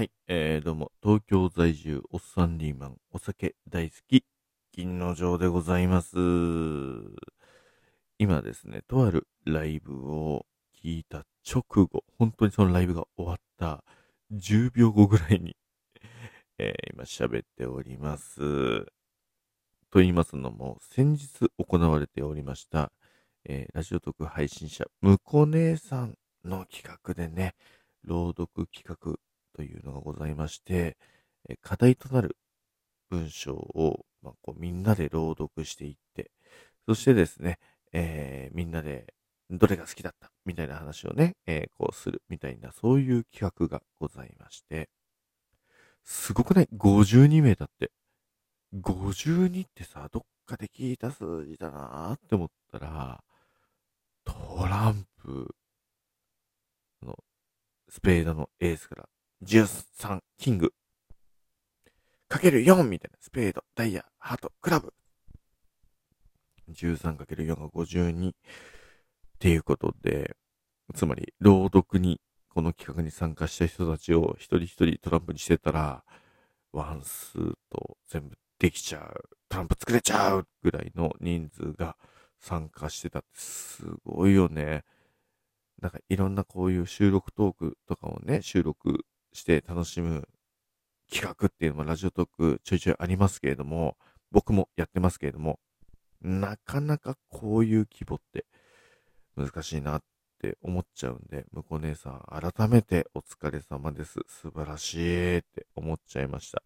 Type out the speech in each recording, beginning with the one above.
はい、えー、どうも、東京在住、おっさんリーマン、お酒大好き、銀の城でございます。今ですね、とあるライブを聞いた直後、本当にそのライブが終わった10秒後ぐらいに、えー今喋っております。と言いますのも、先日行われておりました、えーラジオトーク配信者、むこ姉さんの企画でね、朗読企画というのがございまして、えー課題となる文章を、まあ、こうみんなで朗読していって、そしてですね、えーみんなでどれが好きだったみたいな話をね、えーこうするみたいな、そういう企画がございまして、すごくない ?52 名だって。52ってさ、どっかで聞いた数字だなーって思ったら、トランプのスペードのエースから13、キング、かける4みたいな、スペード、ダイヤ、ハート、クラブ。13×4 が52っていうことで、つまり、朗読に、この企画に参加した人たちを一人一人トランプにしてたら、ワンスーと全部できちゃう、トランプ作れちゃう！ぐらいの人数が参加してたってすごいよね。なんかいろんなこういう収録トークとかをね、収録して楽しむ企画っていうのもラジオトークちょいちょいありますけれども、僕もやってますけれども、なかなかこういう規模って難しいなって思っちゃうんで、向こう姉さん改めてお疲れ様です。素晴らしいって思っちゃいました。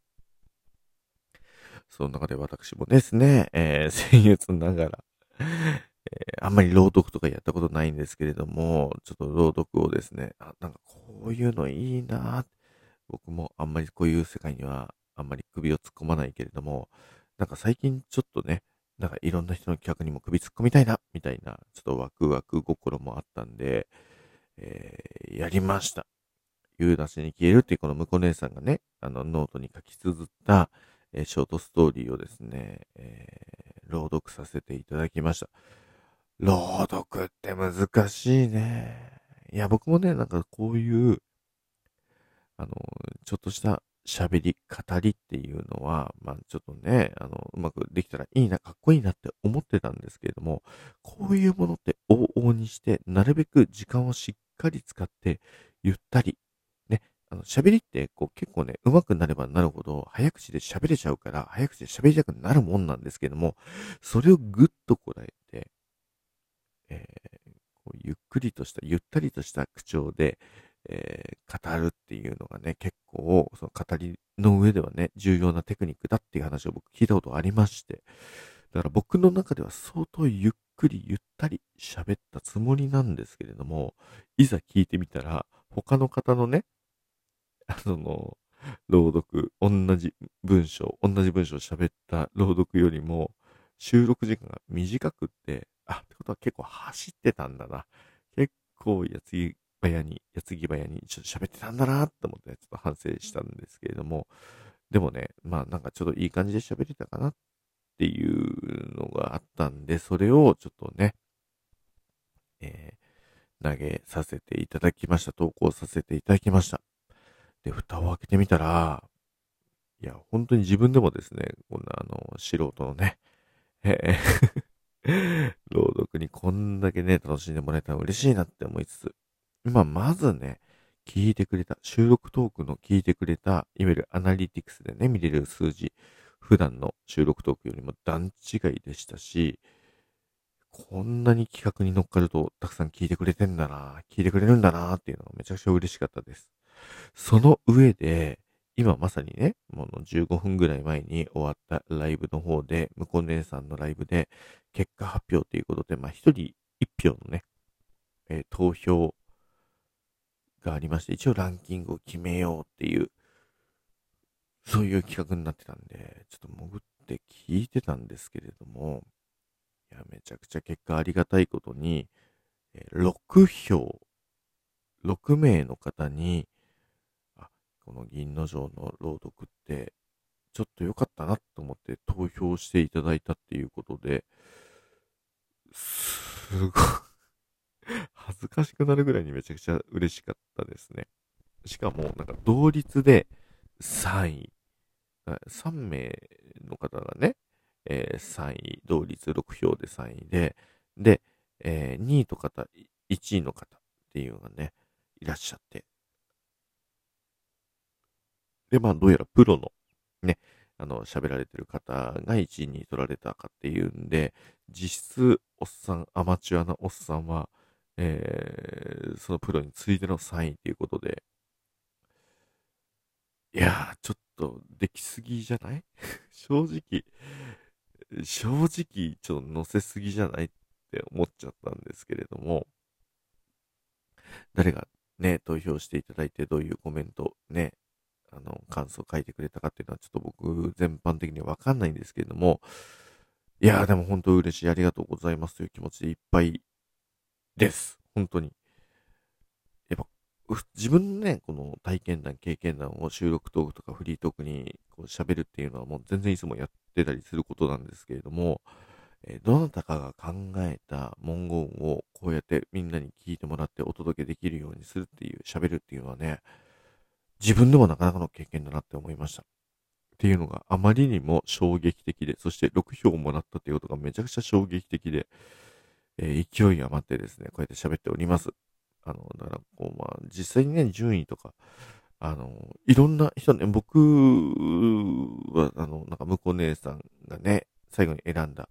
その中で私もですね、えー、先月ながら、えーあんまり朗読とかやったことないんですけれども、ちょっと朗読をですね、あ、なんかこういうのいいな僕もあんまりこういう世界にはあんまり首を突っ込まないけれども、なんか最近ちょっとね、なんかいろんな人の企画にも首突っ込みたいな、みたいな、ちょっとワクワク心もあったんで、えーやりました。言うなしに消えるっていうこの向こう姉さんがね、あのノートに書き綴った、えーショートストーリーをですね、えー朗読させていただきました。朗読って難しいね。いや、僕もね、なんかこういう、あの、ちょっとした喋り、語りっていうのは、まあちょっとね、あの、うまくできたらいいな、かっこいいなって思ってたんですけれども、こういうものって往々にして、なるべく時間をしっかり使って、ゆったり、ね、あの、喋りって、こう結構ね、上手くなればなるほど、早口で喋れちゃうから、早口で喋りたくなるもんなんですけども、それをぐっとこらえ、えーこうゆっくりとした、ゆったりとした口調で、えー語るっていうのがね、結構、その語りの上ではね、重要なテクニックだっていう話を僕聞いたことありまして、だから僕の中では相当ゆっくりゆったり喋ったつもりなんですけれども、いざ聞いてみたら、他の方のね、あの、朗読、同じ文章、同じ文章を喋った朗読よりも、収録時間が短くって、あ、ってことは結構走ってたんだな。結構矢継ぎ早に、矢継ぎ早にちょっと喋ってたんだなって思って、ちょっと反省したんですけれども、でもね、まあなんかちょっといい感じで喋れたかなっていうのがあったんで、それをちょっとね、えー投げさせていただきました。投稿させていただきました。で、蓋を開けてみたら、いや、本当に自分でもですね、こんなあの、素人のね、えにこんだけね、楽しんでもらえたら嬉しいなって思いつつ、今、まずね、聞いてくれた、収録トークの聞いてくれた、いわゆるアナリティクスでね、見れる数字、普段の収録トークよりも段違いでしたし、こんなに企画に乗っかると、たくさん聞いてくれてんだな、聞いてくれるんだなっていうのがめちゃくちゃ嬉しかったです。その上で、今まさにね、もう15分ぐらい前に終わったライブの方で、向こう姉さんのライブで、結果発表ということで、まあ一人一票のね、えー投票がありまして、一応ランキングを決めようっていう、そういう企画になってたんで、ちょっと潜って聞いてたんですけれども、いや、めちゃくちゃ結果ありがたいことに、えー6票、6名の方に、この銀の城の朗読って、ちょっと良かったなと思って投票していただいたっていうことで、すごい、恥ずかしくなるぐらいにめちゃくちゃ嬉しかったですね。しかも、なんか同率で3位。3名の方がね、えー、3位、同率6票で3位で、で、えー、2位と方、1位の方っていうのがね、いらっしゃって。で、まあ、どうやらプロの、ね、あの、喋られてる方が1位に取られたかっていうんで、実質、おっさん、アマチュアなおっさんは、えー、そのプロに次いでの3位ということで、いやー、ちょっと、できすぎじゃない？正直、正直、ちょっと乗せすぎじゃないって思っちゃったんですけれども、誰がね、投票していただいてどういうコメント、ね、あの、感想を書いてくれたかっていうのはちょっと僕全般的にはわかんないんですけれども、いやーでも本当嬉しい、ありがとうございますという気持ちでいっぱいです。本当に。やっぱ、自分のね、この体験談、経験談を収録トークとかフリートークにこう喋るっていうのはもう全然いつもやってたりすることなんですけれども、えどなたかが考えた文言をこうやってみんなに聞いてもらってお届けできるようにするっていう、喋るっていうのはね、自分でもなかなかの経験だなって思いました。っていうのがあまりにも衝撃的で、そして6票をもらったっていうことがめちゃくちゃ衝撃的で、えー、勢い余ってですね、こうやって喋っております。あの、だからこう、まあ、実際にね、順位とか、あの、いろんな人ね、僕は、あの、なんか、向こう姉さんがね、最後に選んだ、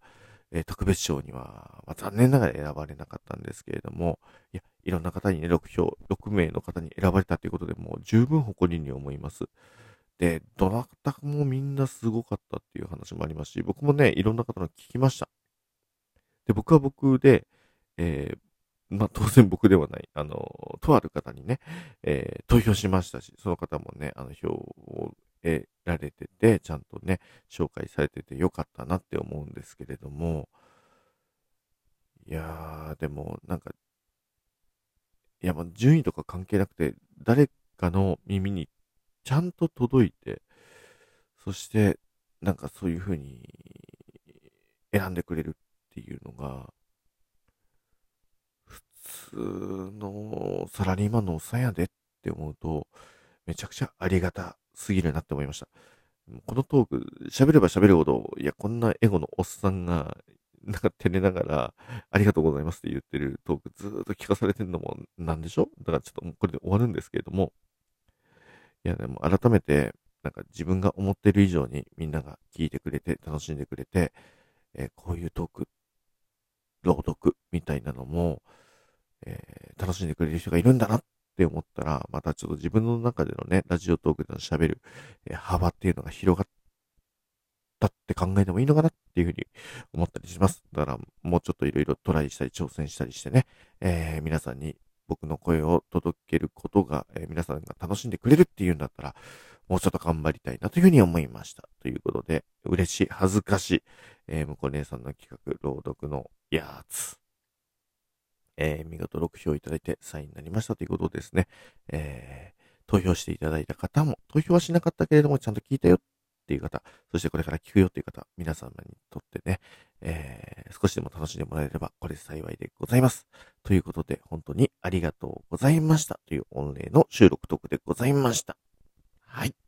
えー、特別賞には、まあ、残念ながら選ばれなかったんですけれども、いや、いろんな方にね、6票、6名の方に選ばれたということで、もう十分誇りに思います。で、どなたもみんなすごかったっていう話もありますし、僕もね、いろんな方の聞きました。で、僕は僕で、えー、まあ、当然僕ではない、あの、とある方にね、えー、投票しましたし、その方もね、あの、票を得られてて、ちゃんとね、紹介されててよかったなって思うんですけれども、いやー、でも、なんか、いや、まあ、順位とか関係なくて、誰かの耳にちゃんと届いて、そして、なんかそういう風に選んでくれるっていうのが、普通のサラリーマンのおっさんやでって思うと、めちゃくちゃありがたすぎるなって思いました。このトーク、喋れば喋るほど、いや、こんなエゴのおっさんが、なんか照れながら、ありがとうございますって言ってるトークずーっと聞かされてるのもなんでしょ？だからちょっとこれで終わるんですけれども、いや、でも改めて、なんか自分が思ってる以上にみんなが聞いてくれて、楽しんでくれて、えー、こういうトーク、朗読みたいなのも、えー、楽しんでくれる人がいるんだなっって思ったら、またちょっと自分の中でのね、ラジオトークでの喋る、え幅っていうのが広がったって考えてもいいのかなっていうふうに思ったりします。だから、もうちょっといろいろトライしたり挑戦したりしてね、えー、皆さんに僕の声を届けることが、えー、皆さんが楽しんでくれるっていうんだったら、もうちょっと頑張りたいなというふうに思いました。ということで、嬉しい、恥ずかしい、えー、向こう姉さんの企画、朗読のやつ。えー、見事6票いただいて3位になりましたということですね。えー、投票していただいた方も、投票はしなかったけれども、ちゃんと聞いたよっていう方、そしてこれから聞くよっていう方、皆様にとってね、えー、少しでも楽しんでもらえれば、これ幸いでございます。ということで、本当にありがとうございましたという御礼の収録トークでございました。はい。